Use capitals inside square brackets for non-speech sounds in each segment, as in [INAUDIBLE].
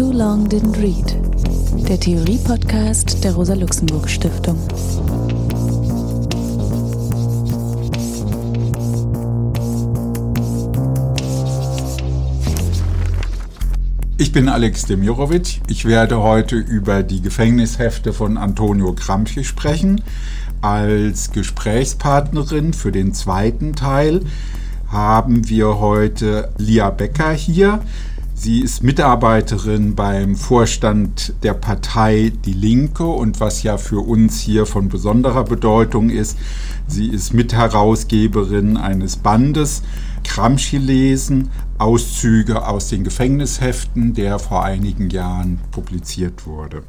Too Long Didn't Read, der Theorie-Podcast der Rosa-Luxemburg-Stiftung. Ich bin Alex Demirovic. Ich werde heute über die Gefängnishefte von Antonio Gramsci sprechen. Als Gesprächspartnerin für den zweiten Teil haben wir heute Lia Becker hier. Sie ist Mitarbeiterin beim Vorstand der Partei Die Linke und was ja für uns hier von besonderer Bedeutung ist, sie ist Mitherausgeberin eines Bandes Gramsci lesen, Auszüge aus den Gefängnisheften, der vor einigen Jahren publiziert wurde.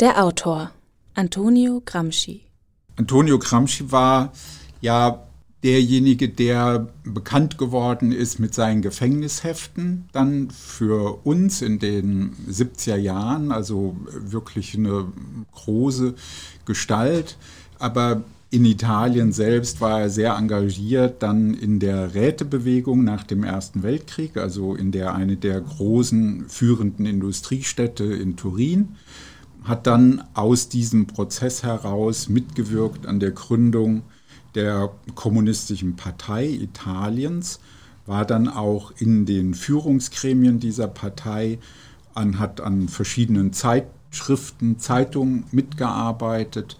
Der Autor Antonio Gramsci. Antonio Gramsci war ja derjenige, der bekannt geworden ist mit seinen Gefängnisheften, dann für uns in den 70er Jahren, also wirklich eine große Gestalt. Aber in Italien selbst war er sehr engagiert, dann in der Rätebewegung nach dem Ersten Weltkrieg, also in der eine der großen führenden Industriestädte in Turin, hat dann aus diesem Prozess heraus mitgewirkt an der Gründung der Kommunistischen Partei Italiens, war dann auch in den Führungsgremien dieser Partei, an, hat an verschiedenen Zeitschriften, Zeitungen mitgearbeitet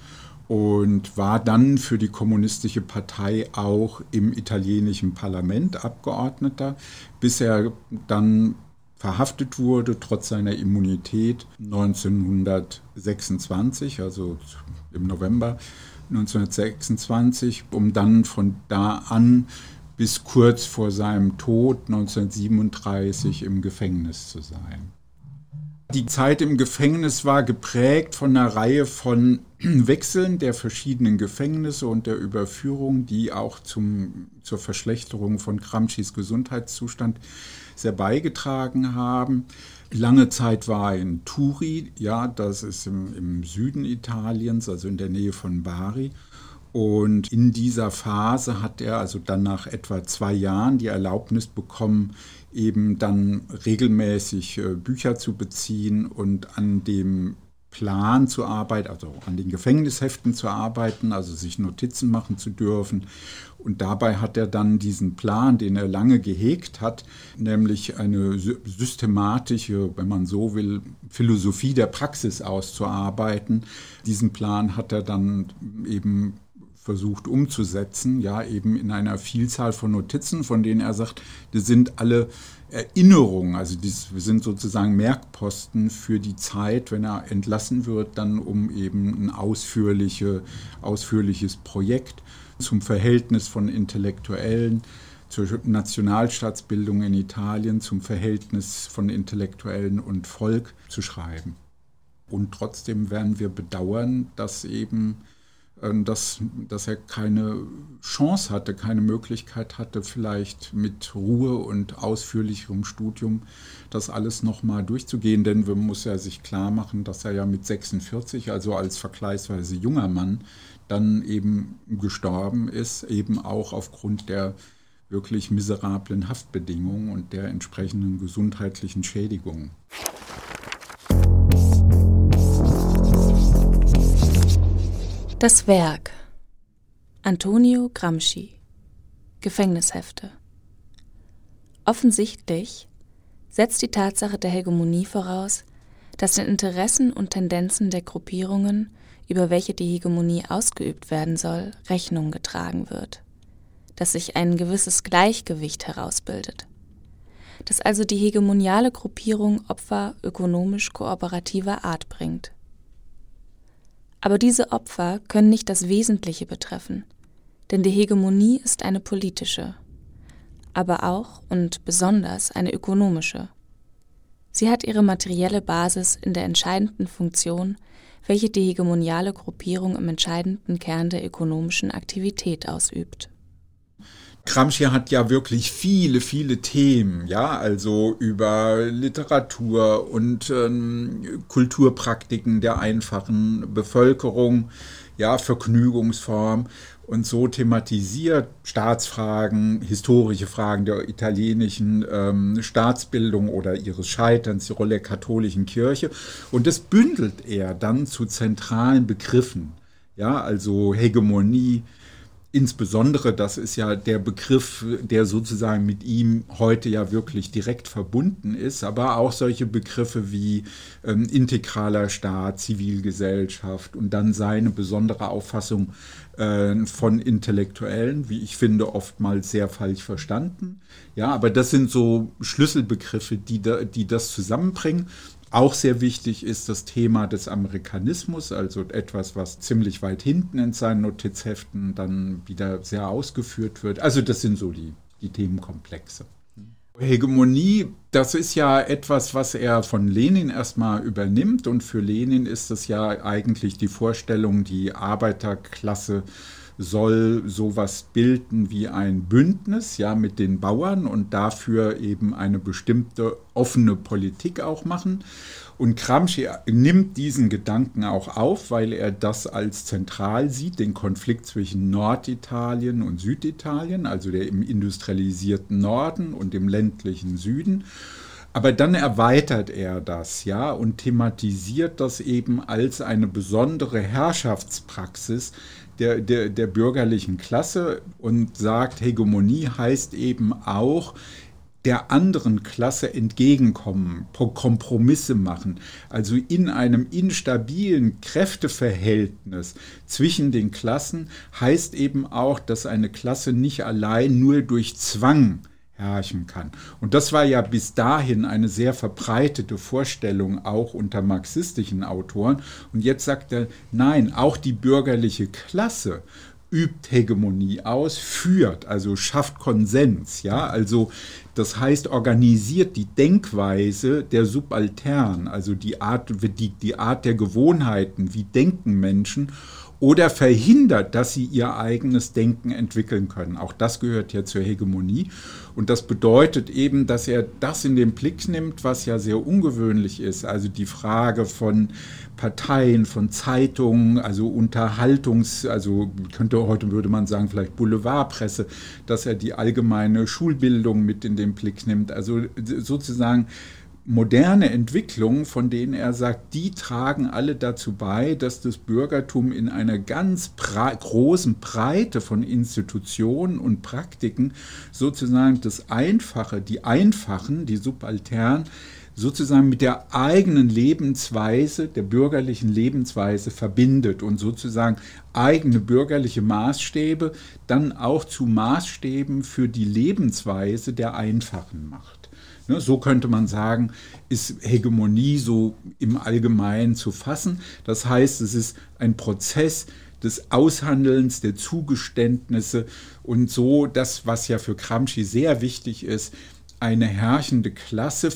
und war dann für die Kommunistische Partei auch im italienischen Parlament Abgeordneter, bis er dann verhaftet wurde, trotz seiner Immunität 1926, also im November 1926, um dann von da an bis kurz vor seinem Tod 1937 im Gefängnis zu sein. Die Zeit im Gefängnis war geprägt von einer Reihe von [CLEARS THROAT] Wechseln der verschiedenen Gefängnisse und der Überführung, die auch zum, zur Verschlechterung von Gramscis Gesundheitszustand sehr beigetragen haben. Lange Zeit war er in Turi, ja, das ist im, im Süden Italiens, also in der Nähe von Bari. Und in dieser Phase hat er also dann nach etwa zwei Jahren die Erlaubnis bekommen, eben dann regelmäßig äh, Bücher zu beziehen und an dem Plan zu arbeiten, also an den Gefängnisheften zu arbeiten, also sich Notizen machen zu dürfen. Und dabei hat er dann diesen Plan, den er lange gehegt hat, nämlich eine systematische, wenn man so will, Philosophie der Praxis auszuarbeiten. Diesen Plan hat er dann eben versucht umzusetzen, ja, eben in einer Vielzahl von Notizen, von denen er sagt, die sind alle Erinnerungen, also wir sind sozusagen Merkposten für die Zeit, wenn er entlassen wird, dann um eben ein ausführliche, ausführliches Projekt zum Verhältnis von Intellektuellen, zur Nationalstaatsbildung in Italien, zum Verhältnis von Intellektuellen und Volk zu schreiben. Und trotzdem werden wir bedauern, dass eben dass, dass er keine Chance hatte, keine Möglichkeit hatte, vielleicht mit Ruhe und ausführlicherem Studium das alles nochmal durchzugehen. Denn man muss ja sich klar machen, dass er ja mit 46, also als vergleichsweise junger Mann, dann eben gestorben ist, eben auch aufgrund der wirklich miserablen Haftbedingungen und der entsprechenden gesundheitlichen Schädigungen. Das Werk. Antonio Gramsci. Gefängnishefte. Offensichtlich setzt die Tatsache der Hegemonie voraus, dass den Interessen und Tendenzen der Gruppierungen, über welche die Hegemonie ausgeübt werden soll, Rechnung getragen wird, dass sich ein gewisses Gleichgewicht herausbildet, dass also die hegemoniale Gruppierung Opfer ökonomisch kooperativer Art bringt aber diese Opfer können nicht das Wesentliche betreffen, denn die Hegemonie ist eine politische, aber auch und besonders eine ökonomische. Sie hat ihre materielle Basis in der entscheidenden Funktion, welche die hegemoniale Gruppierung im entscheidenden Kern der ökonomischen Aktivität ausübt. Gramsci hat ja wirklich viele, viele Themen, ja, also über Literatur und ähm, Kulturpraktiken der einfachen Bevölkerung, ja, Vergnügungsform. und so thematisiert Staatsfragen, historische Fragen der italienischen ähm, Staatsbildung oder ihres Scheiterns, die Rolle der katholischen Kirche. Und das bündelt er dann zu zentralen Begriffen. Ja, also Hegemonie, Insbesondere, das ist ja der Begriff, der sozusagen mit ihm heute ja wirklich direkt verbunden ist, aber auch solche Begriffe wie ähm, integraler Staat, Zivilgesellschaft und dann seine besondere Auffassung äh, von Intellektuellen, wie ich finde, oftmals sehr falsch verstanden. Ja, aber das sind so Schlüsselbegriffe, die, da, die das zusammenbringen. Auch sehr wichtig ist das Thema des Amerikanismus, also etwas, was ziemlich weit hinten in seinen Notizheften dann wieder sehr ausgeführt wird. Also das sind so die, die Themenkomplexe. Hegemonie, das ist ja etwas, was er von Lenin erstmal übernimmt und für Lenin ist es ja eigentlich die Vorstellung, die Arbeiterklasse soll sowas bilden wie ein Bündnis ja mit den Bauern und dafür eben eine bestimmte offene Politik auch machen. Und Gramsci nimmt diesen Gedanken auch auf, weil er das als zentral sieht, den Konflikt zwischen Norditalien und Süditalien, also der im industrialisierten Norden und dem ländlichen Süden. Aber dann erweitert er das, ja, und thematisiert das eben als eine besondere Herrschaftspraxis, der, der, der bürgerlichen Klasse und sagt, Hegemonie heißt eben auch, der anderen Klasse entgegenkommen, Kompromisse machen. Also in einem instabilen Kräfteverhältnis zwischen den Klassen heißt eben auch, dass eine Klasse nicht allein nur durch Zwang herrschen kann. Und das war ja bis dahin eine sehr verbreitete Vorstellung auch unter marxistischen Autoren. Und jetzt sagt er, nein, auch die bürgerliche Klasse übt Hegemonie aus, führt, also schafft Konsens, ja, also das heißt, organisiert die Denkweise der Subaltern, also die Art, die, die Art der Gewohnheiten, wie denken Menschen oder verhindert, dass sie ihr eigenes Denken entwickeln können. Auch das gehört ja zur Hegemonie. Und das bedeutet eben, dass er das in den Blick nimmt, was ja sehr ungewöhnlich ist. Also die Frage von Parteien, von Zeitungen, also Unterhaltungs, also könnte heute würde man sagen, vielleicht Boulevardpresse, dass er die allgemeine Schulbildung mit in den Blick nimmt. Also sozusagen moderne Entwicklungen, von denen er sagt, die tragen alle dazu bei, dass das Bürgertum in einer ganz brei großen Breite von Institutionen und Praktiken sozusagen das Einfache, die Einfachen, die Subaltern, sozusagen mit der eigenen Lebensweise, der bürgerlichen Lebensweise verbindet und sozusagen eigene bürgerliche Maßstäbe dann auch zu Maßstäben für die Lebensweise der Einfachen macht. Ne, so könnte man sagen, ist Hegemonie so im Allgemeinen zu fassen. Das heißt, es ist ein Prozess des Aushandelns, der Zugeständnisse und so das, was ja für Gramsci sehr wichtig ist, eine herrschende Klasse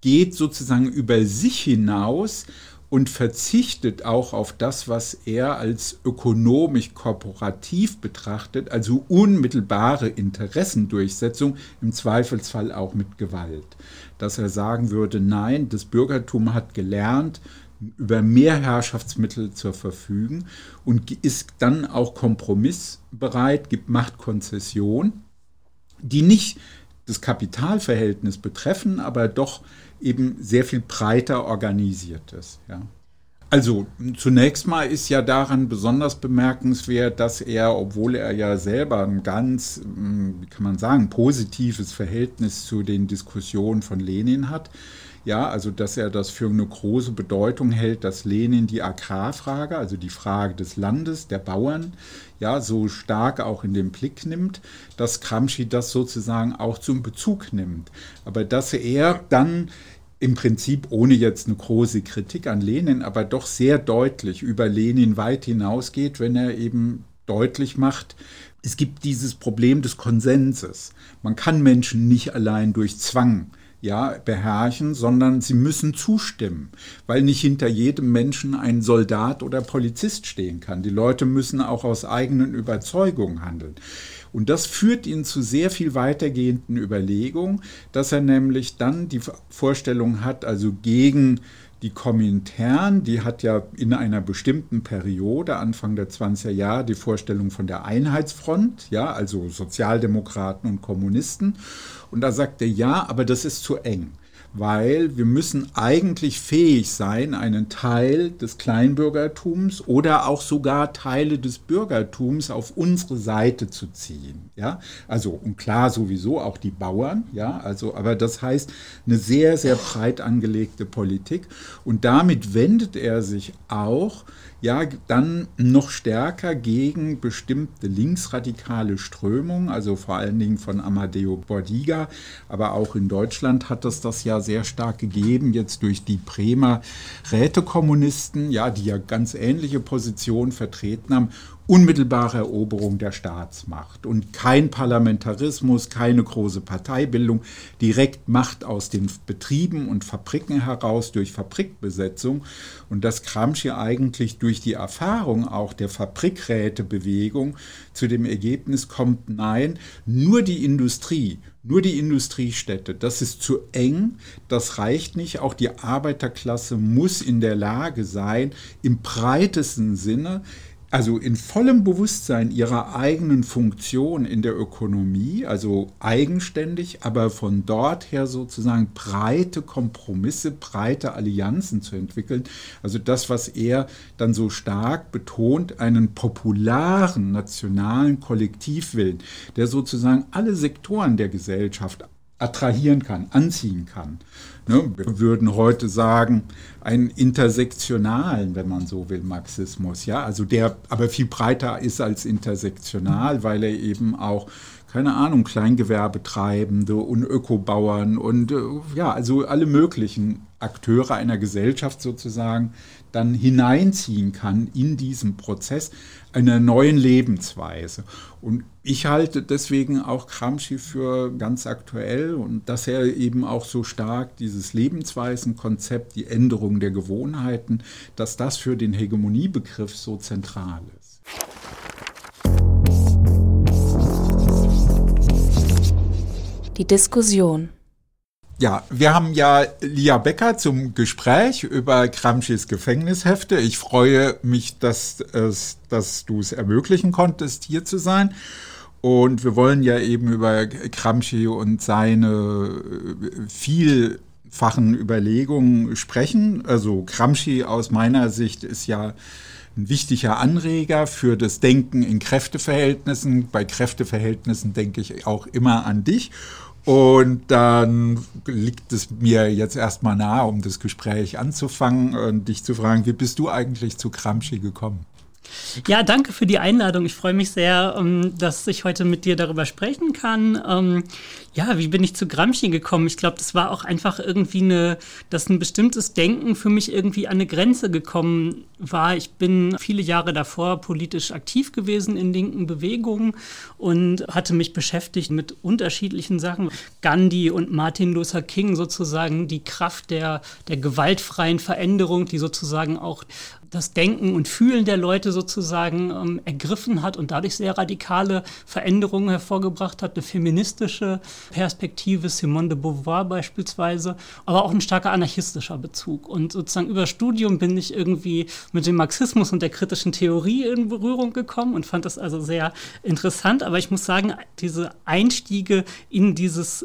geht sozusagen über sich hinaus und verzichtet auch auf das, was er als ökonomisch korporativ betrachtet, also unmittelbare Interessendurchsetzung, im Zweifelsfall auch mit Gewalt. Dass er sagen würde, nein, das Bürgertum hat gelernt, über mehr Herrschaftsmittel zu verfügen und ist dann auch kompromissbereit, gibt Machtkonzession, die nicht das Kapitalverhältnis betreffen, aber doch eben sehr viel breiter organisiert ist. Ja. Also zunächst mal ist ja daran besonders bemerkenswert, dass er, obwohl er ja selber ein ganz, wie kann man sagen, positives Verhältnis zu den Diskussionen von Lenin hat, ja, also dass er das für eine große Bedeutung hält, dass Lenin die Agrarfrage, also die Frage des Landes, der Bauern, ja, so stark auch in den Blick nimmt, dass Gramsci das sozusagen auch zum Bezug nimmt. Aber dass er dann im Prinzip ohne jetzt eine große Kritik an Lenin, aber doch sehr deutlich über Lenin weit hinausgeht, wenn er eben deutlich macht, es gibt dieses Problem des Konsenses. Man kann Menschen nicht allein durch Zwang ja, beherrschen, sondern sie müssen zustimmen, weil nicht hinter jedem Menschen ein Soldat oder Polizist stehen kann. Die Leute müssen auch aus eigenen Überzeugungen handeln. Und das führt ihn zu sehr viel weitergehenden Überlegungen, dass er nämlich dann die Vorstellung hat, also gegen Die Komintern, die hat ja in einer bestimmten Periode, Anfang der 20er Jahre, die Vorstellung von der Einheitsfront, ja, also Sozialdemokraten und Kommunisten. Und da sagt er, ja, aber das ist zu eng weil wir müssen eigentlich fähig sein, einen Teil des Kleinbürgertums oder auch sogar Teile des Bürgertums auf unsere Seite zu ziehen. Ja, also und klar sowieso auch die Bauern. Ja, also aber das heißt eine sehr sehr breit angelegte Politik und damit wendet er sich auch ja dann noch stärker gegen bestimmte linksradikale Strömungen, also vor allen Dingen von Amadeo Bordiga, aber auch in Deutschland hat es das ja sehr stark gegeben, jetzt durch die Bremer Rätekommunisten, ja, die ja ganz ähnliche Positionen vertreten haben unmittelbare Eroberung der Staatsmacht. Und kein Parlamentarismus, keine große Parteibildung, direkt Macht aus den Betrieben und Fabriken heraus durch Fabrikbesetzung. Und dass Gramsci eigentlich durch die Erfahrung auch der Fabrikrätebewegung. Zu dem Ergebnis kommt, nein, nur die Industrie, nur die Industriestädte, das ist zu eng, das reicht nicht. Auch die Arbeiterklasse muss in der Lage sein, im breitesten Sinne also in vollem Bewusstsein ihrer eigenen Funktion in der Ökonomie, also eigenständig, aber von dort her sozusagen breite Kompromisse, breite Allianzen zu entwickeln. Also das, was er dann so stark betont, einen popularen nationalen Kollektivwillen, der sozusagen alle Sektoren der Gesellschaft attrahieren kann, anziehen kann. Ne? Wir würden heute sagen, einen intersektionalen, wenn man so will, Marxismus, ja, also der aber viel breiter ist als intersektional, weil er eben auch keine Ahnung, Kleingewerbetreibende und Ökobauern und äh, ja, also alle möglichen Akteure einer Gesellschaft sozusagen dann hineinziehen kann in diesen Prozess einer neuen Lebensweise. Und ich halte deswegen auch Gramsci für ganz aktuell und dass er eben auch so stark dieses Lebensweisenkonzept, die Änderung der Gewohnheiten, dass das für den Hegemoniebegriff so zentral ist. Die Diskussion. Ja, wir haben ja Lia Becker zum Gespräch über Gramscis Gefängnishefte. Ich freue mich, dass, es, dass du es ermöglichen konntest, hier zu sein. Und wir wollen ja eben über Gramsci und seine äh, vielfachen Überlegungen sprechen. Also Gramsci aus meiner Sicht ist ja ein wichtiger Anreger für das Denken in Kräfteverhältnissen. Bei Kräfteverhältnissen denke ich auch immer an dich. Und dann liegt es mir jetzt erstmal nahe, um das Gespräch anzufangen und dich zu fragen, wie bist du eigentlich zu Gramsci gekommen? Ja, danke für die Einladung. Ich freue mich sehr, ähm, dass ich heute mit dir darüber sprechen kann. Ähm, ja, wie bin ich zu Gramsci gekommen? Ich glaube, das war auch einfach irgendwie eine, dass ein bestimmtes Denken für mich irgendwie an eine Grenze gekommen war. Ich bin viele Jahre davor politisch aktiv gewesen in linken Bewegungen und hatte mich beschäftigt mit unterschiedlichen Sachen. Gandhi und Martin Luther King sozusagen die Kraft der, der gewaltfreien Veränderung, die sozusagen auch das Denken und Fühlen der Leute sozusagen ähm, ergriffen hat und dadurch sehr radikale Veränderungen hervorgebracht hat. Eine feministische Perspektive, Simone de Beauvoir beispielsweise, aber auch ein starker anarchistischer Bezug. Und sozusagen über Studium bin ich irgendwie mit dem Marxismus und der kritischen Theorie in Berührung gekommen und fand das also sehr interessant. Aber ich muss sagen, diese Einstiege in dieses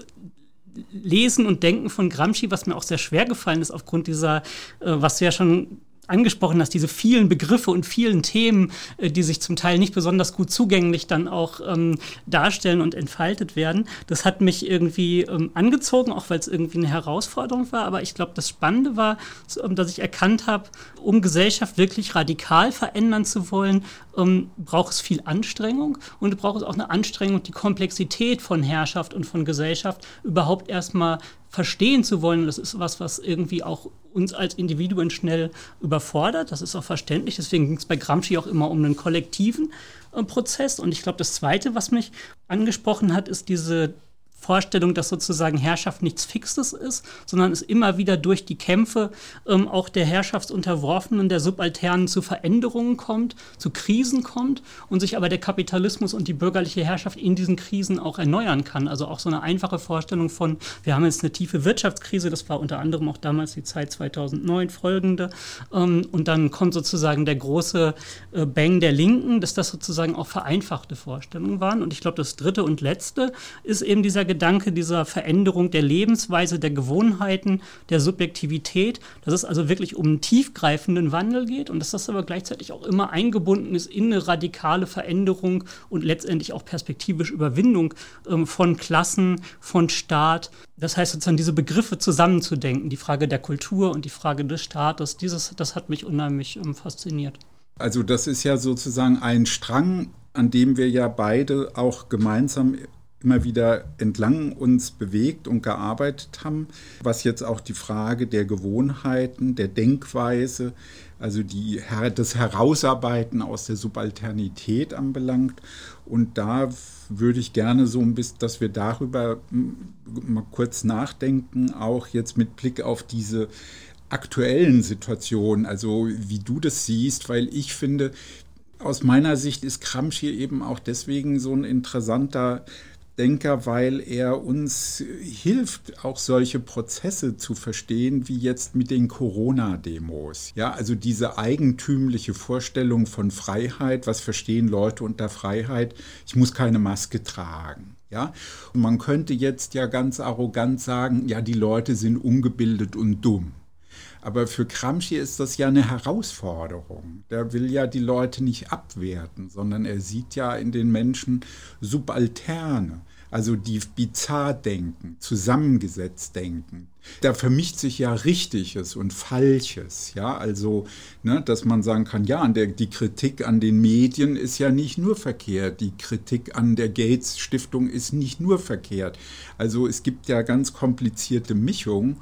Lesen und Denken von Gramsci, was mir auch sehr schwer gefallen ist aufgrund dieser, äh, was du ja schon angesprochen hast, diese vielen Begriffe und vielen Themen, äh, die sich zum Teil nicht besonders gut zugänglich dann auch ähm, darstellen und entfaltet werden. Das hat mich irgendwie ähm, angezogen, auch weil es irgendwie eine Herausforderung war. Aber ich glaube, das Spannende war, ähm, dass ich erkannt habe, um Gesellschaft wirklich radikal verändern zu wollen, ähm, braucht es viel Anstrengung und braucht es auch eine Anstrengung, die Komplexität von Herrschaft und von Gesellschaft überhaupt erstmal verstehen zu wollen. Das ist was, was irgendwie auch uns als Individuen schnell überfordert. Das ist auch verständlich. Deswegen ging es bei Gramsci auch immer um einen kollektiven äh, Prozess. Und ich glaube, das Zweite, was mich angesprochen hat, ist diese Vorstellung, dass sozusagen Herrschaft nichts Fixes ist, sondern es immer wieder durch die Kämpfe ähm, auch der Herrschaftsunterworfenen, der Subalternen zu Veränderungen kommt, zu Krisen kommt und sich aber der Kapitalismus und die bürgerliche Herrschaft in diesen Krisen auch erneuern kann. Also auch so eine einfache Vorstellung von, wir haben jetzt eine tiefe Wirtschaftskrise, das war unter anderem auch damals die Zeit 2009 folgende, ähm, und dann kommt sozusagen der große äh, Bang der Linken, dass das sozusagen auch vereinfachte Vorstellungen waren. Und ich glaube, das dritte und letzte ist eben dieser Gedanke dieser Veränderung der Lebensweise, der Gewohnheiten, der Subjektivität, dass es also wirklich um einen tiefgreifenden Wandel geht und dass das aber gleichzeitig auch immer eingebunden ist in eine radikale Veränderung und letztendlich auch perspektivisch Überwindung ähm, von Klassen, von Staat. Das heißt sozusagen diese Begriffe zusammenzudenken, die Frage der Kultur und die Frage des Staates, dieses, das hat mich unheimlich ähm, fasziniert. Also das ist ja sozusagen ein Strang, an dem wir ja beide auch gemeinsam immer wieder entlang uns bewegt und gearbeitet haben, was jetzt auch die Frage der Gewohnheiten, der Denkweise, also die, das Herausarbeiten aus der Subalternität anbelangt. Und da würde ich gerne so ein bisschen, dass wir darüber mal kurz nachdenken, auch jetzt mit Blick auf diese aktuellen Situationen, also wie du das siehst, weil ich finde, aus meiner Sicht ist Gramsci eben auch deswegen so ein interessanter Denker, weil er uns hilft, auch solche Prozesse zu verstehen, wie jetzt mit den Corona-Demos. Ja, also diese eigentümliche Vorstellung von Freiheit, was verstehen Leute unter Freiheit? Ich muss keine Maske tragen. Ja, und man könnte jetzt ja ganz arrogant sagen, ja, die Leute sind ungebildet und dumm. Aber für Gramsci ist das ja eine Herausforderung. Der will ja die Leute nicht abwerten, sondern er sieht ja in den Menschen Subalterne, also die bizarr denken, zusammengesetzt denken. Da vermischt sich ja Richtiges und Falsches, ja, also, ne, dass man sagen kann, ja, der, die Kritik an den Medien ist ja nicht nur verkehrt, die Kritik an der Gates Stiftung ist nicht nur verkehrt. Also es gibt ja ganz komplizierte Mischungen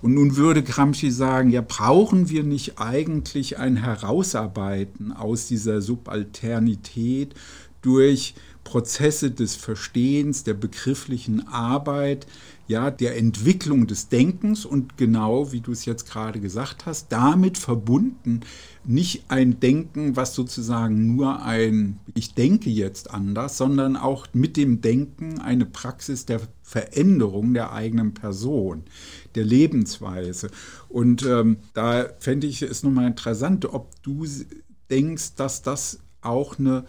und nun würde Gramsci sagen, ja, brauchen wir nicht eigentlich ein Herausarbeiten aus dieser Subalternität durch Prozesse des Verstehens, der begrifflichen Arbeit, ja, der Entwicklung des Denkens und genau, wie du es jetzt gerade gesagt hast, damit verbunden nicht ein Denken, was sozusagen nur ein Ich denke jetzt anders, sondern auch mit dem Denken eine Praxis der Veränderung der eigenen Person, der Lebensweise. Und ähm, da fände ich es nochmal interessant, ob du denkst, dass das auch eine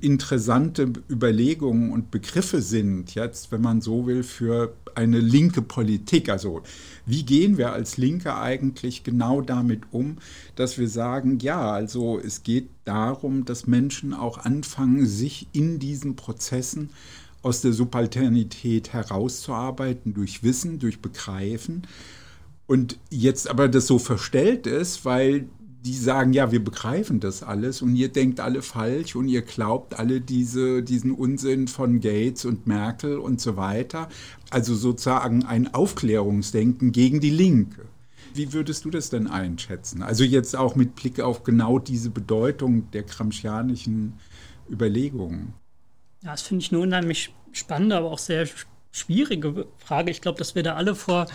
interessante Überlegungen und Begriffe sind, jetzt, wenn man so will, für eine linke Politik. Also wie gehen wir als Linke eigentlich genau damit um, dass wir sagen, ja, also es geht darum, dass Menschen auch anfangen, sich in diesen Prozessen aus der Subalternität herauszuarbeiten, durch Wissen, durch Begreifen. Und jetzt aber das so verstellt ist, weil die sagen, ja, wir begreifen das alles und ihr denkt alle falsch und ihr glaubt alle diese, diesen Unsinn von Gates und Merkel und so weiter. Also sozusagen ein Aufklärungsdenken gegen die Linke. Wie würdest du das denn einschätzen? Also jetzt auch mit Blick auf genau diese Bedeutung der Gramscianischen Überlegungen. Ja, das finde ich eine unheimlich spannende, aber auch sehr schwierige Frage. Ich glaube, dass wir da alle vor,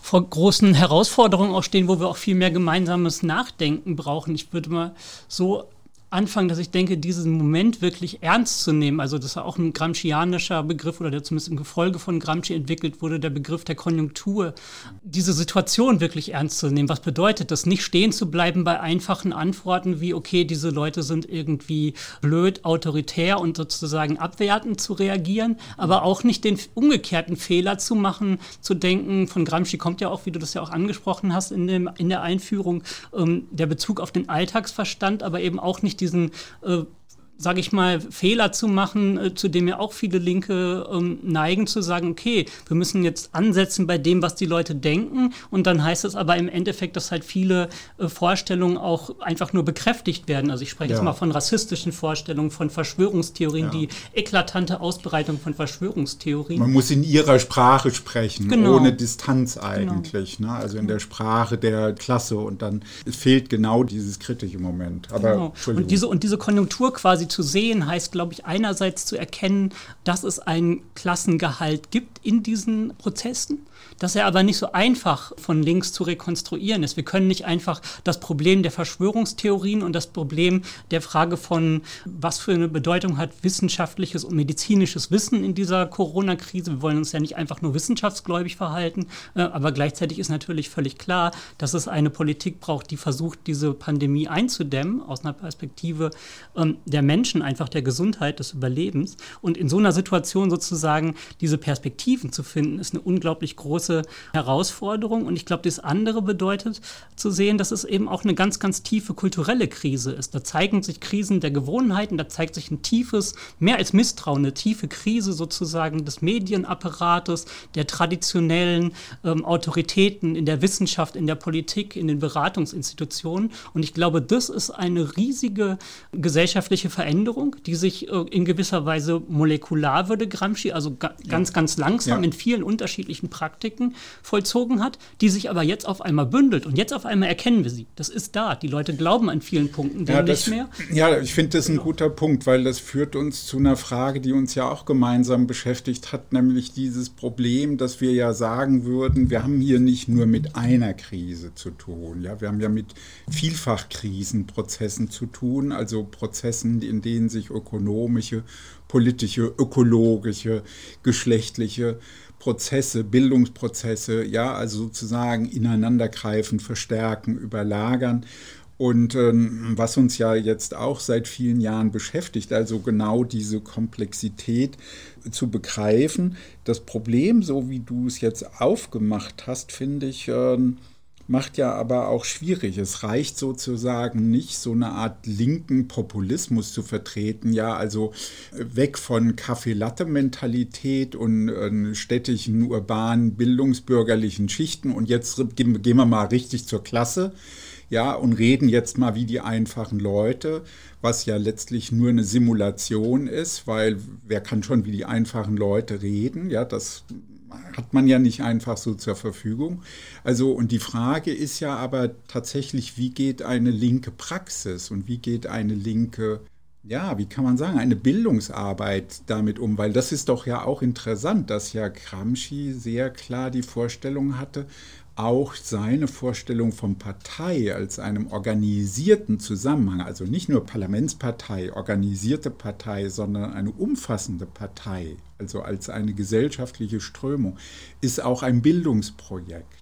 vor großen Herausforderungen auch stehen, wo wir auch viel mehr gemeinsames Nachdenken brauchen. Ich würde mal so anfangen, dass ich denke, diesen Moment wirklich ernst zu nehmen. Also das ist auch ein Gramscianischer Begriff oder der zumindest im Gefolge von Gramsci entwickelt wurde, der Begriff der Konjunktur. Diese Situation wirklich ernst zu nehmen. Was bedeutet das? Nicht stehen zu bleiben bei einfachen Antworten wie, okay, diese Leute sind irgendwie blöd, autoritär und sozusagen abwertend zu reagieren, aber auch nicht den umgekehrten Fehler zu machen, zu denken, von Gramsci kommt ja auch, wie du das ja auch angesprochen hast in, dem, in der Einführung, ähm, der Bezug auf den Alltagsverstand, aber eben auch nicht diesen äh, sage ich mal, Fehler zu machen, äh, zu dem ja auch viele Linke ähm, neigen, zu sagen, okay, wir müssen jetzt ansetzen bei dem, was die Leute denken. Und dann heißt es aber im Endeffekt, dass halt viele äh, Vorstellungen auch einfach nur bekräftigt werden. Also ich spreche ja. jetzt mal von rassistischen Vorstellungen, von Verschwörungstheorien, ja. die eklatante Ausbreitung von Verschwörungstheorien. Man muss in ihrer Sprache sprechen, genau. ohne Distanz eigentlich. Genau. Ne? Also in der Sprache der Klasse. Und dann fehlt genau dieses kritische Moment. Aber genau. und, diese, und diese Konjunktur quasi zu sehen heißt, glaube ich, einerseits zu erkennen, dass es ein Klassengehalt gibt in diesen Prozessen dass er aber nicht so einfach von links zu rekonstruieren ist. Wir können nicht einfach das Problem der Verschwörungstheorien und das Problem der Frage von, was für eine Bedeutung hat wissenschaftliches und medizinisches Wissen in dieser Corona-Krise. Wir wollen uns ja nicht einfach nur wissenschaftsgläubig verhalten, äh, aber gleichzeitig ist natürlich völlig klar, dass es eine Politik braucht, die versucht, diese Pandemie einzudämmen aus einer Perspektive ähm, der Menschen, einfach der Gesundheit, des Überlebens. Und in so einer Situation sozusagen diese Perspektiven zu finden, ist eine unglaublich große große Herausforderung. Und ich glaube, das andere bedeutet zu sehen, dass es eben auch eine ganz, ganz tiefe kulturelle Krise ist. Da zeigen sich Krisen der Gewohnheiten, da zeigt sich ein tiefes, mehr als Misstrauen, eine tiefe Krise sozusagen des Medienapparates, der traditionellen ähm, Autoritäten in der Wissenschaft, in der Politik, in den Beratungsinstitutionen. Und ich glaube, das ist eine riesige gesellschaftliche Veränderung, die sich äh, in gewisser Weise molekular, würde Gramsci, also ga ganz, ganz langsam ja. in vielen unterschiedlichen Praktiken vollzogen hat, die sich aber jetzt auf einmal bündelt. Und jetzt auf einmal erkennen wir sie. Das ist da. Die Leute glauben an vielen Punkten ja, das, nicht mehr. Ja, ich finde das ein genau. guter Punkt, weil das führt uns zu einer Frage, die uns ja auch gemeinsam beschäftigt hat, nämlich dieses Problem, dass wir ja sagen würden, wir haben hier nicht nur mit einer Krise zu tun. Ja, wir haben ja mit Vielfachkrisenprozessen zu tun, also Prozessen, in denen sich ökonomische, politische, ökologische, geschlechtliche Prozesse, Bildungsprozesse, ja, also sozusagen ineinandergreifen, verstärken, überlagern. Und ähm, was uns ja jetzt auch seit vielen Jahren beschäftigt, also genau diese Komplexität zu begreifen. Das Problem, so wie du es jetzt aufgemacht hast, finde ich, ähm, macht ja aber auch schwierig. Es reicht sozusagen nicht, so eine Art linken Populismus zu vertreten, ja, also weg von Kaffee-Latte-Mentalität und äh, städtischen, urbanen, bildungsbürgerlichen Schichten. Und jetzt gehen wir mal richtig zur Klasse, ja, und reden jetzt mal wie die einfachen Leute, was ja letztlich nur eine Simulation ist, weil wer kann schon wie die einfachen Leute reden, ja, das hat man ja nicht einfach so zur Verfügung. Also, und die Frage ist ja aber tatsächlich, wie geht eine linke Praxis und wie geht eine linke, ja, wie kann man sagen, eine Bildungsarbeit damit um? Weil das ist doch ja auch interessant, dass ja Gramsci sehr klar die Vorstellung hatte, auch seine Vorstellung von Partei als einem organisierten Zusammenhang, also nicht nur Parlamentspartei, organisierte Partei, sondern eine umfassende Partei, also als eine gesellschaftliche Strömung, ist auch ein Bildungsprojekt.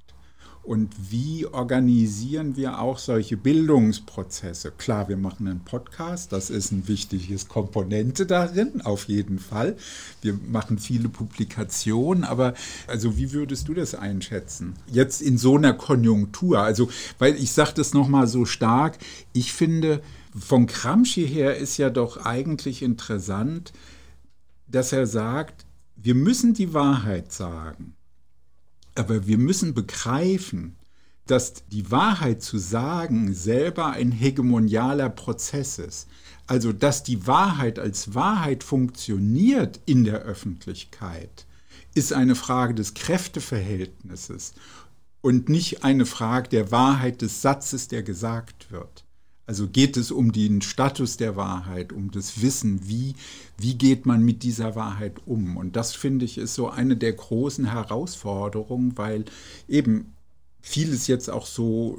Und wie organisieren wir auch solche Bildungsprozesse? Klar, wir machen einen Podcast, das ist ein wichtiges Komponente darin, auf jeden Fall. Wir machen viele Publikationen, aber also wie würdest du das einschätzen? Jetzt in so einer Konjunktur, also weil ich sage das nochmal so stark, ich finde, von Gramsci her ist ja doch eigentlich interessant, dass er sagt, wir müssen die Wahrheit sagen. Aber wir müssen begreifen, dass die Wahrheit zu sagen selber ein hegemonialer Prozess ist. Also dass die Wahrheit als Wahrheit funktioniert in der Öffentlichkeit, ist eine Frage des Kräfteverhältnisses und nicht eine Frage der Wahrheit des Satzes, der gesagt wird. Also geht es um den Status der Wahrheit, um das Wissen, wie, wie geht man mit dieser Wahrheit um. Und das finde ich ist so eine der großen Herausforderungen, weil eben vieles jetzt auch so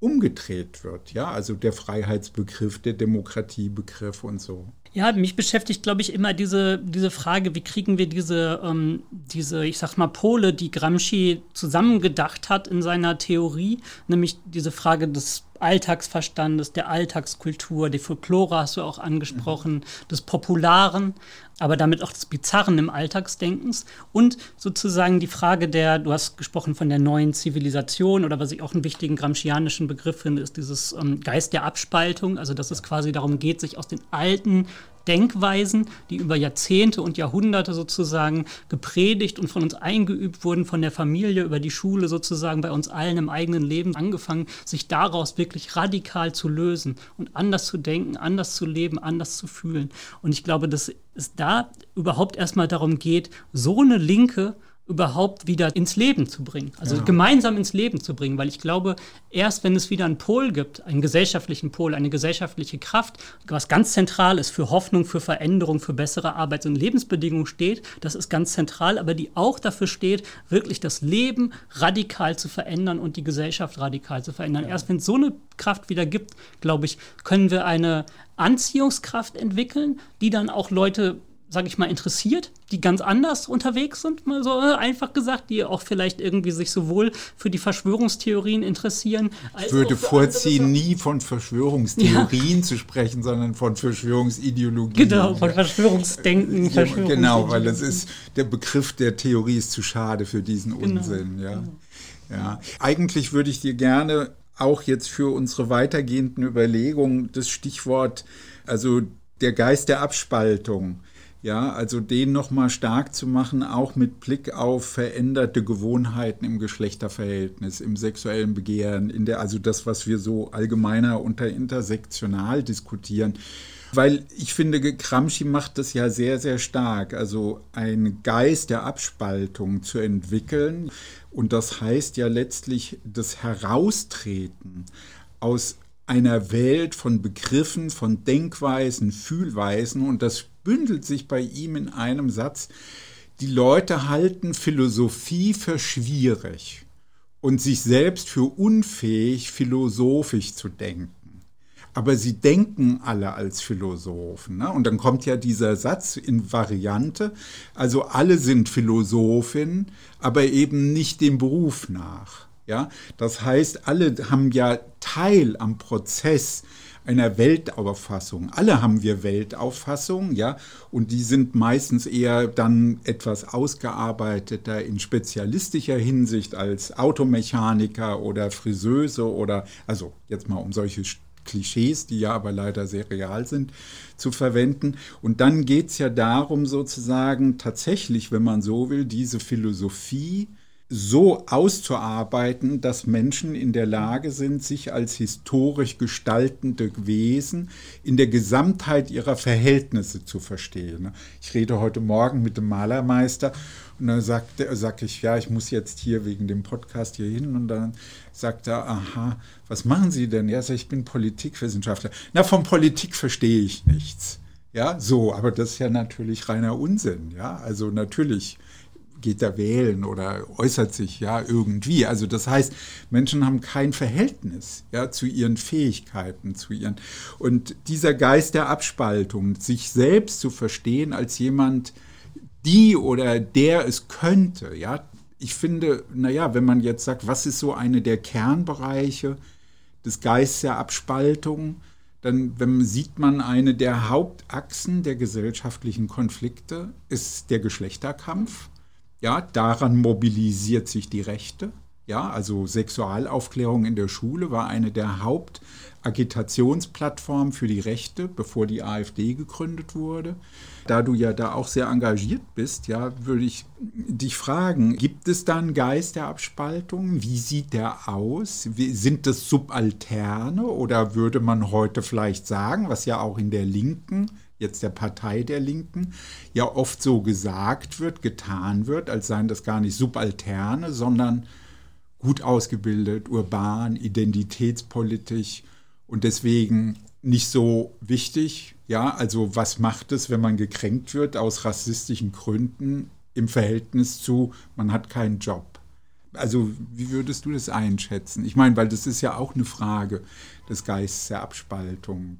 umgedreht wird. Ja, also der Freiheitsbegriff, der Demokratiebegriff und so. Ja, mich beschäftigt, glaube ich, immer diese, diese Frage, wie kriegen wir diese, ähm, diese, ich sag mal, Pole, die Gramsci zusammengedacht hat in seiner Theorie, nämlich diese Frage des Alltagsverstandes, der Alltagskultur, die Folklore hast du auch angesprochen, mhm. des Popularen, aber damit auch des Bizarren im Alltagsdenkens und sozusagen die Frage der, du hast gesprochen von der neuen Zivilisation oder was ich auch einen wichtigen gramscianischen Begriff finde, ist dieses ähm, Geist der Abspaltung, also dass es quasi darum geht, sich aus den alten Denkweisen, die über Jahrzehnte und Jahrhunderte sozusagen gepredigt und von uns eingeübt wurden, von der Familie über die Schule sozusagen bei uns allen im eigenen Leben angefangen, sich daraus wirklich radikal zu lösen und anders zu denken, anders zu leben, anders zu fühlen. Und ich glaube, dass es da überhaupt erstmal darum geht, so eine linke überhaupt wieder ins Leben zu bringen. Also ja. gemeinsam ins Leben zu bringen, weil ich glaube, erst wenn es wieder einen Pol gibt, einen gesellschaftlichen Pol, eine gesellschaftliche Kraft, was ganz zentral ist für Hoffnung, für Veränderung, für bessere Arbeits- und Lebensbedingungen steht, das ist ganz zentral, aber die auch dafür steht, wirklich das Leben radikal zu verändern und die Gesellschaft radikal zu verändern. Ja. Erst wenn es so eine Kraft wieder gibt, glaube ich, können wir eine Anziehungskraft entwickeln, die dann auch Leute sage ich mal, interessiert, die ganz anders unterwegs sind, mal so äh, einfach gesagt, die auch vielleicht irgendwie sich sowohl für die Verschwörungstheorien interessieren. ich würde vorziehen, nie von Verschwörungstheorien ja. zu sprechen, sondern von Verschwörungsideologien. Genau, von Verschwörungsdenken. Verschwörungs genau, weil das ist, der Begriff der Theorie ist zu schade für diesen genau. Unsinn. Ja. Genau. Ja. Eigentlich würde ich dir gerne auch jetzt für unsere weitergehenden Überlegungen das Stichwort, also der Geist der Abspaltung, ja, also den nochmal stark zu machen, auch mit Blick auf veränderte Gewohnheiten im Geschlechterverhältnis, im sexuellen Begehren, in der, also das, was wir so allgemeiner unter intersektional diskutieren. Weil ich finde, Gramsci macht das ja sehr, sehr stark, also einen Geist der Abspaltung zu entwickeln. Und das heißt ja letztlich das Heraustreten aus einer Welt von Begriffen, von Denkweisen, Fühlweisen und das bündelt sich bei ihm in einem Satz, die Leute halten Philosophie für schwierig und sich selbst für unfähig, philosophisch zu denken. Aber sie denken alle als Philosophen. Ne? Und dann kommt ja dieser Satz in Variante, also alle sind Philosophin, aber eben nicht dem Beruf nach. Ja, das heißt, alle haben ja Teil am Prozess einer Weltauffassung. Alle haben wir Weltauffassung, ja, und die sind meistens eher dann etwas ausgearbeiteter in spezialistischer Hinsicht als Automechaniker oder Friseuse oder, also jetzt mal um solche Klischees, die ja aber leider sehr real sind, zu verwenden. Und dann geht es ja darum, sozusagen tatsächlich, wenn man so will, diese Philosophie so auszuarbeiten, dass Menschen in der Lage sind, sich als historisch gestaltende Wesen in der Gesamtheit ihrer Verhältnisse zu verstehen. Ich rede heute Morgen mit dem Malermeister und dann sagt, sag ich, ja, ich muss jetzt hier wegen dem Podcast hier hin und dann sagt er, aha, was machen Sie denn? Ja, ich bin Politikwissenschaftler. Na, von Politik verstehe ich nichts. Ja, so, aber das ist ja natürlich reiner Unsinn. Ja, also natürlich geht da wählen oder äußert sich ja irgendwie. Also das heißt, Menschen haben kein Verhältnis ja, zu ihren Fähigkeiten, zu ihren und dieser Geist der Abspaltung, sich selbst zu verstehen als jemand, die oder der es könnte, ja. Ich finde, naja, wenn man jetzt sagt, was ist so eine der Kernbereiche des Geistes der Abspaltung, dann wenn, sieht man eine der Hauptachsen der gesellschaftlichen Konflikte ist der Geschlechterkampf. Ja, daran mobilisiert sich die Rechte. Ja, also Sexualaufklärung in der Schule war eine der Hauptagitationsplattformen für die Rechte, bevor die AfD gegründet wurde. Da du ja da auch sehr engagiert bist, ja, würde ich dich fragen, gibt es da einen Geist der Abspaltung? Wie sieht der aus? Wie, sind das Subalterne oder würde man heute vielleicht sagen, was ja auch in der Linken jetzt der Partei der Linken, ja oft so gesagt wird, getan wird, als seien das gar nicht Subalterne, sondern gut ausgebildet, urban, identitätspolitisch und deswegen nicht so wichtig. Ja, also was macht es, wenn man gekränkt wird aus rassistischen Gründen im Verhältnis zu, man hat keinen Job? Also wie würdest du das einschätzen? Ich meine, weil das ist ja auch eine Frage des Geistes der Abspaltung.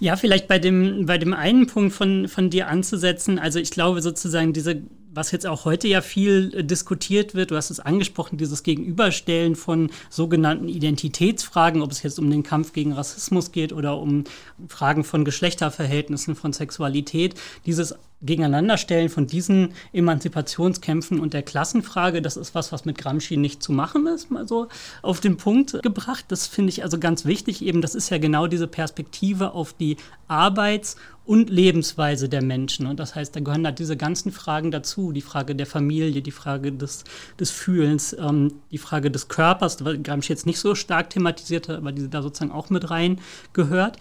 Ja, vielleicht bei dem, bei dem einen Punkt von, von dir anzusetzen. Also ich glaube sozusagen diese was jetzt auch heute ja viel äh, diskutiert wird, du hast es angesprochen, dieses Gegenüberstellen von sogenannten Identitätsfragen, ob es jetzt um den Kampf gegen Rassismus geht oder um Fragen von Geschlechterverhältnissen, von Sexualität, dieses Gegeneinanderstellen von diesen Emanzipationskämpfen und der Klassenfrage, das ist was, was mit Gramsci nicht zu machen ist, mal so auf den Punkt gebracht. Das finde ich also ganz wichtig, eben, das ist ja genau diese Perspektive auf die Arbeits- und Lebensweise der Menschen. Und das heißt, da gehören da diese ganzen Fragen dazu. Die Frage der Familie, die Frage des, des Fühlens, ähm, die Frage des Körpers, was Gramsci jetzt nicht so stark thematisiert hat, aber die da sozusagen auch mit rein gehört.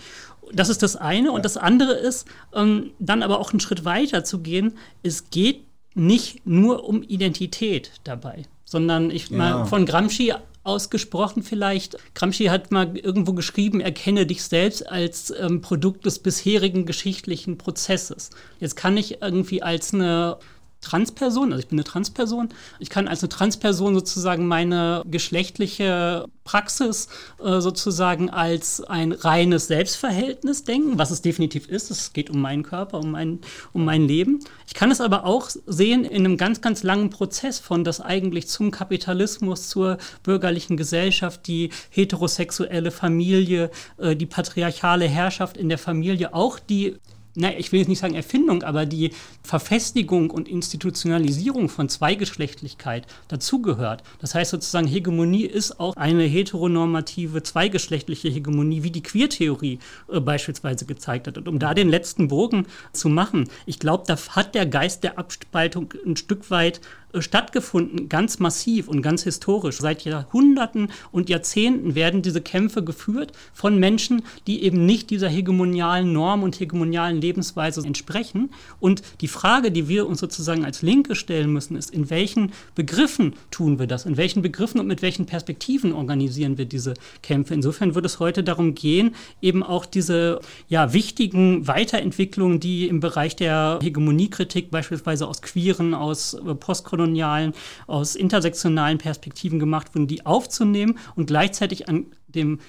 Das ist das eine. Und das andere ist, ähm, dann aber auch einen Schritt weiter zu gehen. Es geht nicht nur um Identität dabei, sondern ich ja. mal von Gramsci ausgesprochen vielleicht. Gramsci hat mal irgendwo geschrieben, erkenne dich selbst als ähm, Produkt des bisherigen geschichtlichen Prozesses. Jetzt kann ich irgendwie als eine Transperson, also ich bin eine Transperson, ich kann als eine Transperson sozusagen meine geschlechtliche Praxis äh, sozusagen als ein reines Selbstverhältnis denken, was es definitiv ist. Es geht um meinen Körper, um mein, um mein Leben. Ich kann es aber auch sehen in einem ganz, ganz langen Prozess von das eigentlich zum Kapitalismus, zur bürgerlichen Gesellschaft, die heterosexuelle Familie, äh, die patriarchale Herrschaft in der Familie, auch die na, ich will jetzt nicht sagen Erfindung, aber die Verfestigung und Institutionalisierung von Zweigeschlechtlichkeit dazugehört. Das heißt sozusagen, Hegemonie ist auch eine heteronormative, zweigeschlechtliche Hegemonie, wie die Queertheorie äh, beispielsweise gezeigt hat. Und um da den letzten Bogen zu machen, ich glaube, da hat der Geist der Abspaltung ein Stück weit stattgefunden, ganz massiv und ganz historisch. Seit Jahrhunderten und Jahrzehnten werden diese Kämpfe geführt von Menschen, die eben nicht dieser hegemonialen Norm und hegemonialen Lebensweise entsprechen. Und die Frage, die wir uns sozusagen als Linke stellen müssen, ist, in welchen Begriffen tun wir das? In welchen Begriffen und mit welchen Perspektiven organisieren wir diese Kämpfe? Insofern wird es heute darum gehen, eben auch diese ja, wichtigen Weiterentwicklungen, die im Bereich der Hegemoniekritik beispielsweise aus queeren, aus äh, postkolonialen aus intersektionalen Perspektiven gemacht wurden, die aufzunehmen und gleichzeitig an dem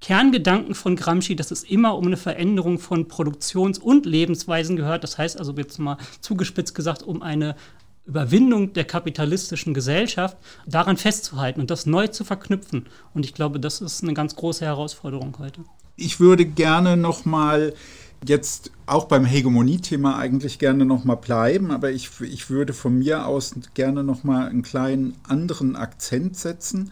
Kerngedanken von Gramsci, dass es immer um eine Veränderung von Produktions- und Lebensweisen gehört. Das heißt also jetzt mal zugespitzt gesagt, um eine Überwindung der kapitalistischen Gesellschaft, daran festzuhalten und das neu zu verknüpfen. Und ich glaube, das ist eine ganz große Herausforderung heute. Ich würde gerne noch mal jetzt auch beim Hegemonie-Thema eigentlich gerne nochmal bleiben, aber ich, ich würde von mir aus gerne nochmal einen kleinen anderen Akzent setzen,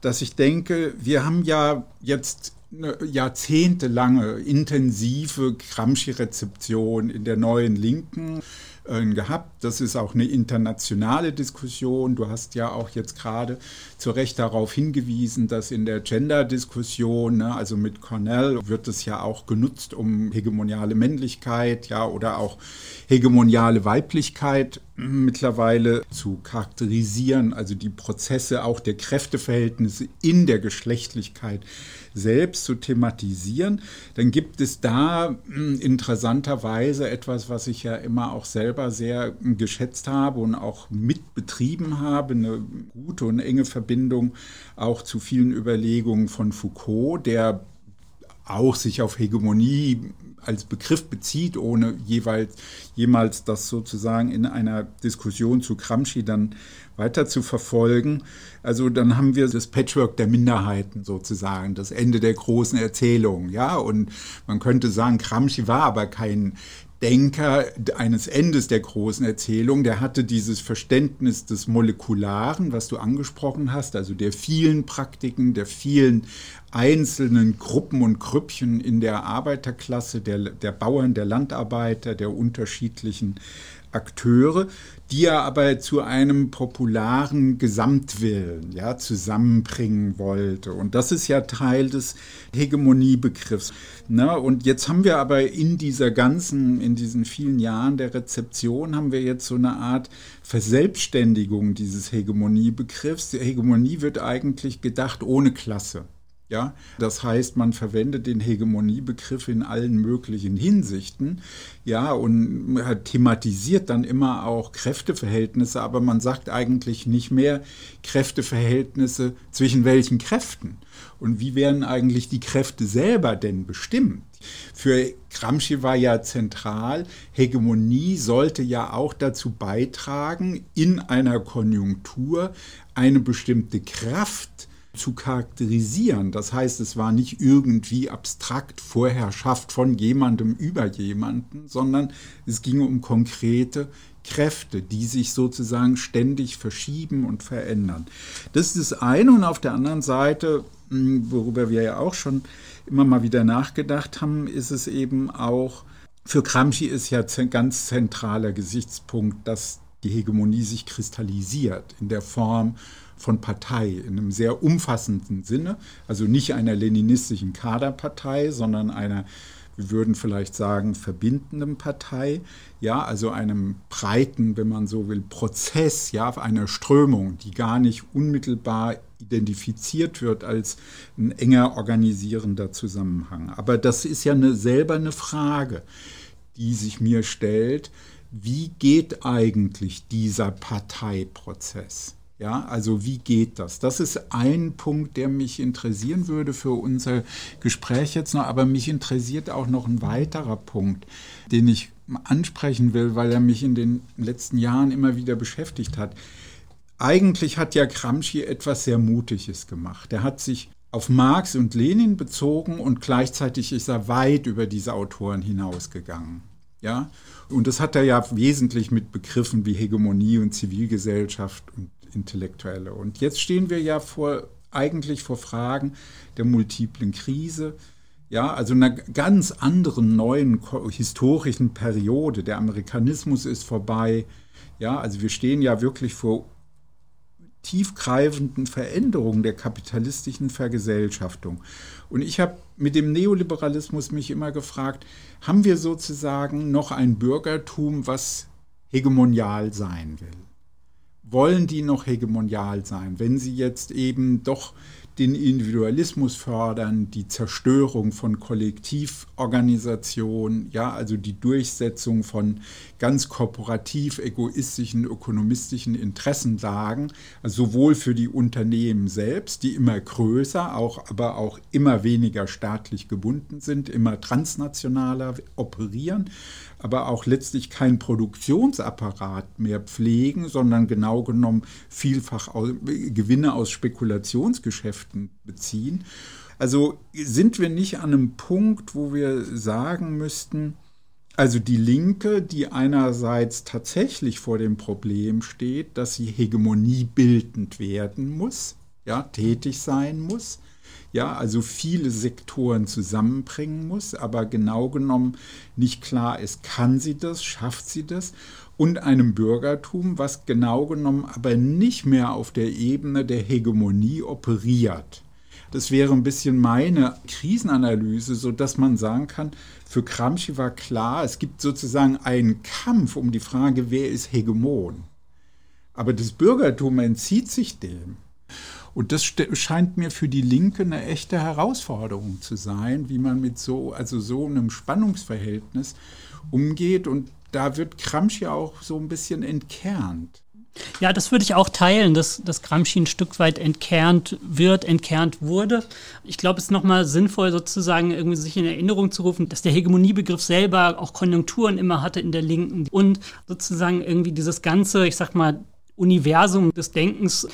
dass ich denke, wir haben ja jetzt eine jahrzehntelange intensive Gramsci-Rezeption in der neuen Linken äh, gehabt. Das ist auch eine internationale Diskussion. Du hast ja auch jetzt gerade zu Recht darauf hingewiesen, dass in der Gender-Diskussion, ne, also mit Cornell, wird es ja auch genutzt, um hegemoniale Männlichkeit, ja, oder auch hegemoniale Weiblichkeit mittlerweile zu charakterisieren, also die Prozesse auch der Kräfteverhältnisse in der Geschlechtlichkeit selbst zu thematisieren, dann gibt es da hm, interessanterweise etwas, was ich ja immer auch selber sehr geschätzt habe und auch mitbetrieben habe, eine gute und enge Verbindung auch zu vielen Überlegungen von Foucault, der auch sich auf Hegemonie als Begriff bezieht, ohne jeweils jemals das sozusagen in einer Diskussion zu Gramsci dann weiter zu verfolgen. Also dann haben wir das Patchwork der Minderheiten sozusagen, das Ende der großen Erzählung, ja. Und man könnte sagen, Gramsci war aber kein Denker eines Endes der großen Erzählung, der hatte dieses Verständnis des Molekularen, was du angesprochen hast, also der vielen Praktiken, der vielen einzelnen Gruppen und Grüppchen in der Arbeiterklasse, der, der Bauern, der Landarbeiter, der unterschiedlichen Akteure, die er aber zu einem popularen Gesamtwillen ja, zusammenbringen wollte. Und das ist ja Teil des Hegemoniebegriffs. Ne? Und jetzt haben wir aber in dieser ganzen, in diesen vielen Jahren der Rezeption, haben wir jetzt so eine Art Verselbstständigung dieses Hegemoniebegriffs. Die Hegemonie wird eigentlich gedacht ohne Klasse. Ja, das heißt, man verwendet den Hegemoniebegriff in allen möglichen Hinsichten, ja, und thematisiert dann immer auch Kräfteverhältnisse, aber man sagt eigentlich nicht mehr Kräfteverhältnisse zwischen welchen Kräften und wie werden eigentlich die Kräfte selber denn bestimmt. Für Gramsci war ja zentral, Hegemonie sollte ja auch dazu beitragen, in einer Konjunktur eine bestimmte Kraft zu charakterisieren. Das heißt, es war nicht irgendwie abstrakt Vorherrschaft von jemandem über jemanden, sondern es ging um konkrete Kräfte, die sich sozusagen ständig verschieben und verändern. Das ist das eine und auf der anderen Seite, hm, worüber wir ja auch schon immer mal wieder nachgedacht haben, ist es eben auch, für Gramsci ist ja ein ganz zentraler Gesichtspunkt, dass die Hegemonie sich kristallisiert in der Form von Partei in einem sehr umfassenden Sinne, also nicht einer leninistischen Kaderpartei, sondern einer wir würden vielleicht sagen, verbindenden Partei, ja, also einem breiten, wenn man so will, Prozess, ja, einer Strömung, die gar nicht unmittelbar identifiziert wird als ein enger organisierender Zusammenhang. Aber das ist ja eine, selber eine Frage, die sich mir stellt, wie geht eigentlich dieser Parteiprozess? Ja, also wie geht das? Das ist ein Punkt, der mich interessieren würde für unser Gespräch jetzt noch, aber mich interessiert auch noch ein weiterer Punkt, den ich ansprechen will, weil er mich in den letzten Jahren immer wieder beschäftigt hat. Eigentlich hat ja Gramsci etwas sehr Mutiges gemacht. Er hat sich auf Marx und Lenin bezogen und gleichzeitig ist er weit über diese Autoren hinausgegangen. Ja, und das hat er ja wesentlich mit Begriffen wie Hegemonie und Zivilgesellschaft und Intellektuelle. Und jetzt stehen wir ja vor, eigentlich vor Fragen der multiplen Krise, ja, also einer ganz anderen neuen historischen Periode. Der Amerikanismus ist vorbei. Ja, also wir stehen ja wirklich vor tiefgreifenden Veränderungen der kapitalistischen Vergesellschaftung. Und ich habe mit dem Neoliberalismus mich immer gefragt, haben wir sozusagen noch ein Bürgertum, was hegemonial sein will? Wollen die noch hegemonial sein, wenn sie jetzt eben doch den Individualismus fördern, die Zerstörung von Kollektivorganisationen, ja, also die Durchsetzung von ganz korporativ egoistischen ökonomistischen Interessenlagen, also sowohl für die Unternehmen selbst, die immer größer, auch, aber auch immer weniger staatlich gebunden sind, immer transnationaler operieren, aber auch letztlich keinen Produktionsapparat mehr pflegen, sondern genau genommen vielfach Gewinne aus Spekulationsgeschäften beziehen. Also sind wir nicht an einem Punkt, wo wir sagen müssten, also die Linke, die einerseits tatsächlich vor dem Problem steht, dass sie hegemoniebildend werden muss, ja, tätig sein muss, ja, also viele Sektoren zusammenbringen muss, aber genau genommen nicht klar ist, kann sie das, schafft sie das und einem Bürgertum, was genau genommen aber nicht mehr auf der Ebene der Hegemonie operiert. Das wäre ein bisschen meine Krisenanalyse, sodass man sagen kann, für Gramsci war klar, es gibt sozusagen einen Kampf um die Frage, wer ist Hegemon. Aber das Bürgertum entzieht sich dem. Und das scheint mir für die Linke eine echte Herausforderung zu sein, wie man mit so, also so einem Spannungsverhältnis umgeht. Und da wird Gramsci auch so ein bisschen entkernt. Ja, das würde ich auch teilen, dass, dass Gramsci ein Stück weit entkernt wird, entkernt wurde. Ich glaube, es ist nochmal sinnvoll, sozusagen irgendwie sich in Erinnerung zu rufen, dass der Hegemoniebegriff selber auch Konjunkturen immer hatte in der Linken und sozusagen irgendwie dieses ganze, ich sag mal, Universum des Denkens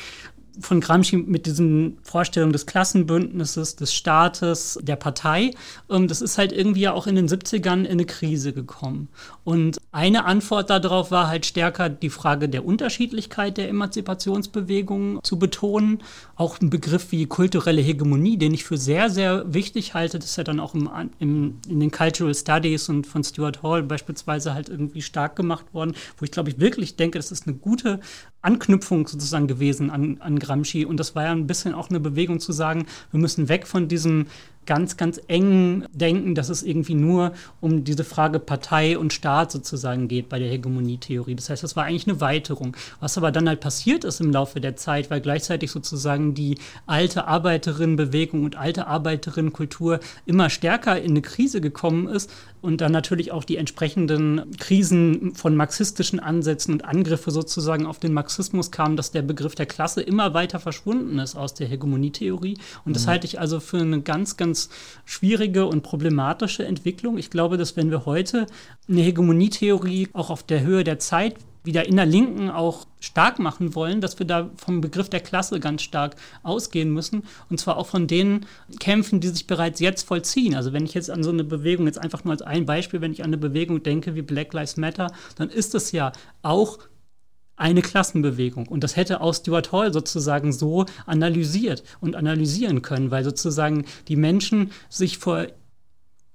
von Gramsci mit diesen Vorstellungen des Klassenbündnisses, des Staates, der Partei. Ähm, das ist halt irgendwie ja auch in den 70ern in eine Krise gekommen. Und eine Antwort darauf war halt stärker die Frage der Unterschiedlichkeit der Emanzipationsbewegung zu betonen. Auch ein Begriff wie kulturelle Hegemonie, den ich für sehr, sehr wichtig halte. Das ist ja dann auch im, im, in den Cultural Studies und von Stuart Hall beispielsweise halt irgendwie stark gemacht worden, wo ich glaube ich wirklich denke, das ist eine gute Anknüpfung sozusagen gewesen an, an Gramsci. Und das war ja ein bisschen auch eine Bewegung zu sagen, wir müssen weg von diesem ganz, ganz eng denken, dass es irgendwie nur um diese Frage Partei und Staat sozusagen geht bei der Hegemonietheorie. Das heißt, das war eigentlich eine Weiterung. Was aber dann halt passiert ist im Laufe der Zeit, weil gleichzeitig sozusagen die alte Arbeiterinnenbewegung und alte Arbeiterinnenkultur immer stärker in eine Krise gekommen ist und dann natürlich auch die entsprechenden Krisen von marxistischen Ansätzen und Angriffe sozusagen auf den Marxismus kamen, dass der Begriff der Klasse immer weiter verschwunden ist aus der Hegemonietheorie. Und das mhm. halte ich also für eine ganz, ganz ganz schwierige und problematische Entwicklung. Ich glaube, dass wenn wir heute eine Hegemonietheorie auch auf der Höhe der Zeit wieder in der Linken auch stark machen wollen, dass wir da vom Begriff der Klasse ganz stark ausgehen müssen. Und zwar auch von den Kämpfen, die sich bereits jetzt vollziehen. Also wenn ich jetzt an so eine Bewegung, jetzt einfach nur als ein Beispiel, wenn ich an eine Bewegung denke wie Black Lives Matter, dann ist es ja auch eine Klassenbewegung. Und das hätte auch Stuart Hall sozusagen so analysiert und analysieren können, weil sozusagen die Menschen sich vor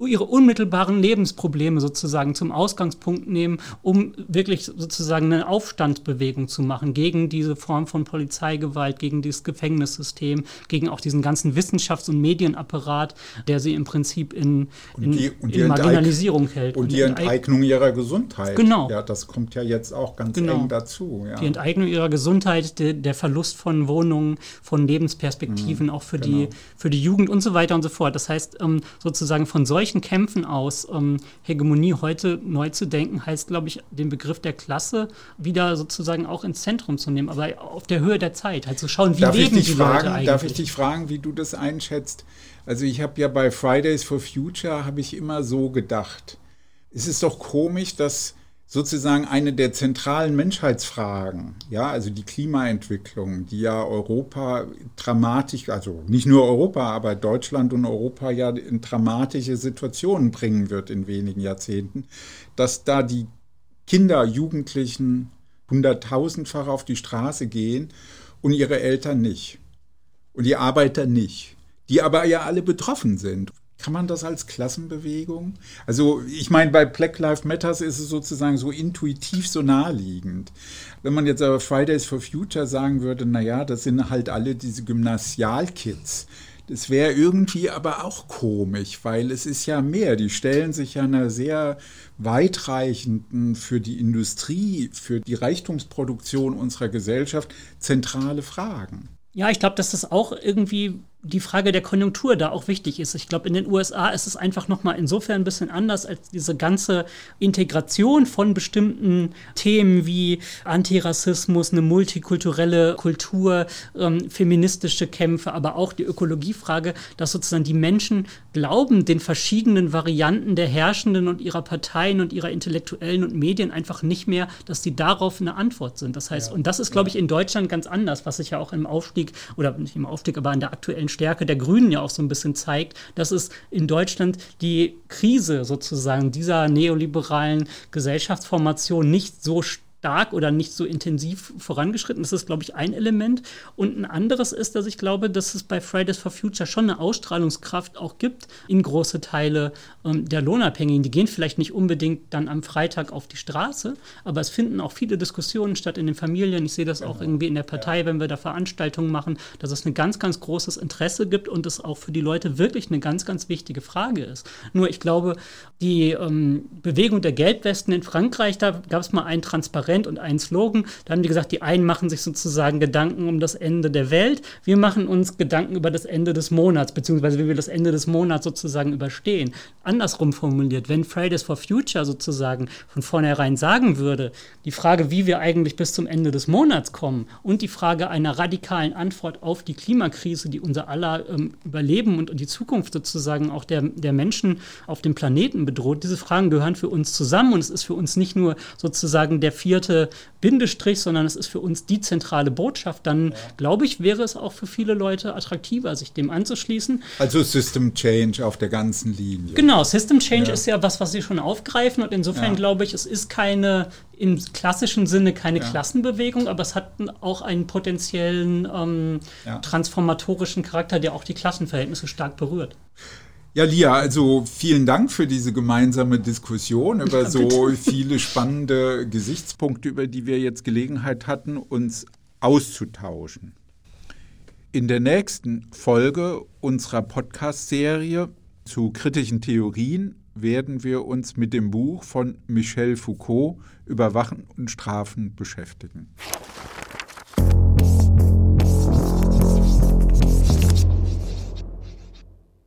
ihre unmittelbaren Lebensprobleme sozusagen zum Ausgangspunkt nehmen, um wirklich sozusagen eine Aufstandsbewegung zu machen gegen diese Form von Polizeigewalt, gegen dieses Gefängnissystem, gegen auch diesen ganzen Wissenschafts- und Medienapparat, der sie im Prinzip in, in, die, in Marginalisierung hält. Und, und die Enteignung ihrer Gesundheit. Genau. Ja, das kommt ja jetzt auch ganz genau. eng dazu. Ja. Die Enteignung ihrer Gesundheit, de, der Verlust von Wohnungen, von Lebensperspektiven, mhm, auch für, genau. die, für die Jugend und so weiter und so fort. Das heißt, ähm, sozusagen von solchen Kämpfen aus, ähm, Hegemonie heute neu zu denken, heißt, glaube ich, den Begriff der Klasse wieder sozusagen auch ins Zentrum zu nehmen, aber auf der Höhe der Zeit, halt zu schauen, wie darf leben ich die fragen, Leute eigentlich. Darf ich dich fragen, wie du das einschätzt? Also ich habe ja bei Fridays for Future, habe ich immer so gedacht, es ist doch komisch, dass sozusagen eine der zentralen Menschheitsfragen, ja, also die Klimaentwicklung, die ja Europa dramatisch, also nicht nur Europa, aber Deutschland und Europa ja in dramatische Situationen bringen wird in wenigen Jahrzehnten, dass da die Kinder, Jugendlichen hunderttausendfach auf die Straße gehen und ihre Eltern nicht und die Arbeiter nicht, die aber ja alle betroffen sind. Kann man das als Klassenbewegung? Also ich meine, bei Black Lives Matters ist es sozusagen so intuitiv so naheliegend. Wenn man jetzt aber Fridays for Future sagen würde, naja, das sind halt alle diese Gymnasialkids. Das wäre irgendwie aber auch komisch, weil es ist ja mehr. Die stellen sich ja einer sehr weitreichenden, für die Industrie, für die Reichtumsproduktion unserer Gesellschaft zentrale Fragen. Ja, ich glaube, dass das auch irgendwie die Frage der Konjunktur da auch wichtig ist. Ich glaube, in den USA ist es einfach noch mal insofern ein bisschen anders als diese ganze Integration von bestimmten Themen wie Antirassismus, eine multikulturelle Kultur, ähm, feministische Kämpfe, aber auch die Ökologiefrage, dass sozusagen die Menschen glauben, den verschiedenen Varianten der Herrschenden und ihrer Parteien und ihrer Intellektuellen und Medien einfach nicht mehr, dass die darauf eine Antwort sind. Das heißt, ja, und das ist, glaube ich, in Deutschland ganz anders, was sich ja auch im Aufstieg oder nicht im Aufstieg, aber an der aktuellen Stärke der Grünen ja auch so ein bisschen zeigt, dass es in Deutschland die Krise sozusagen dieser neoliberalen Gesellschaftsformation nicht so stark stark oder nicht so intensiv vorangeschritten. Das ist, glaube ich, ein Element. Und ein anderes ist, dass ich glaube, dass es bei Fridays for Future schon eine Ausstrahlungskraft auch gibt in große Teile ähm, der Lohnabhängigen. Die gehen vielleicht nicht unbedingt dann am Freitag auf die Straße, aber es finden auch viele Diskussionen statt in den Familien. Ich sehe das auch genau. irgendwie in der Partei, ja. wenn wir da Veranstaltungen machen, dass es ein ganz, ganz großes Interesse gibt und es auch für die Leute wirklich eine ganz, ganz wichtige Frage ist. Nur ich glaube, die ähm, Bewegung der Gelbwesten in Frankreich, da gab es mal ein Transparenz transparent und ein Slogan. Da haben die gesagt, die einen machen sich sozusagen Gedanken um das Ende der Welt. Wir machen uns Gedanken über das Ende des Monats, beziehungsweise wie wir das Ende des Monats sozusagen überstehen. Andersrum formuliert, wenn Fridays for Future sozusagen von vornherein sagen würde, die Frage, wie wir eigentlich bis zum Ende des Monats kommen und die Frage einer radikalen Antwort auf die Klimakrise, die unser aller ähm, Überleben und die Zukunft sozusagen auch der, der Menschen auf dem Planeten bedroht, diese Fragen gehören für uns zusammen und es ist für uns nicht nur sozusagen der vierte vierte Bindestrich, sondern es ist für uns die zentrale Botschaft, dann ja. glaube ich, wäre es auch für viele Leute attraktiver, sich dem anzuschließen. Also System Change auf der ganzen Linie. Genau, System Change ja. ist ja was, was Sie schon aufgreifen und insofern ja. glaube ich, es ist keine im klassischen Sinne keine Klassenbewegung, aber es hat auch einen potenziellen ähm, transformatorischen Charakter, der auch die Klassenverhältnisse stark berührt. Ja, Lia, also vielen Dank für diese gemeinsame Diskussion [LAUGHS] über so [LAUGHS] viele spannende Gesichtspunkte, über die wir jetzt Gelegenheit hatten, uns auszutauschen. In der nächsten Folge unserer Podcast-Serie zu kritischen Theorien werden wir uns mit dem Buch von Michel Foucault Überwachen und Strafen beschäftigen.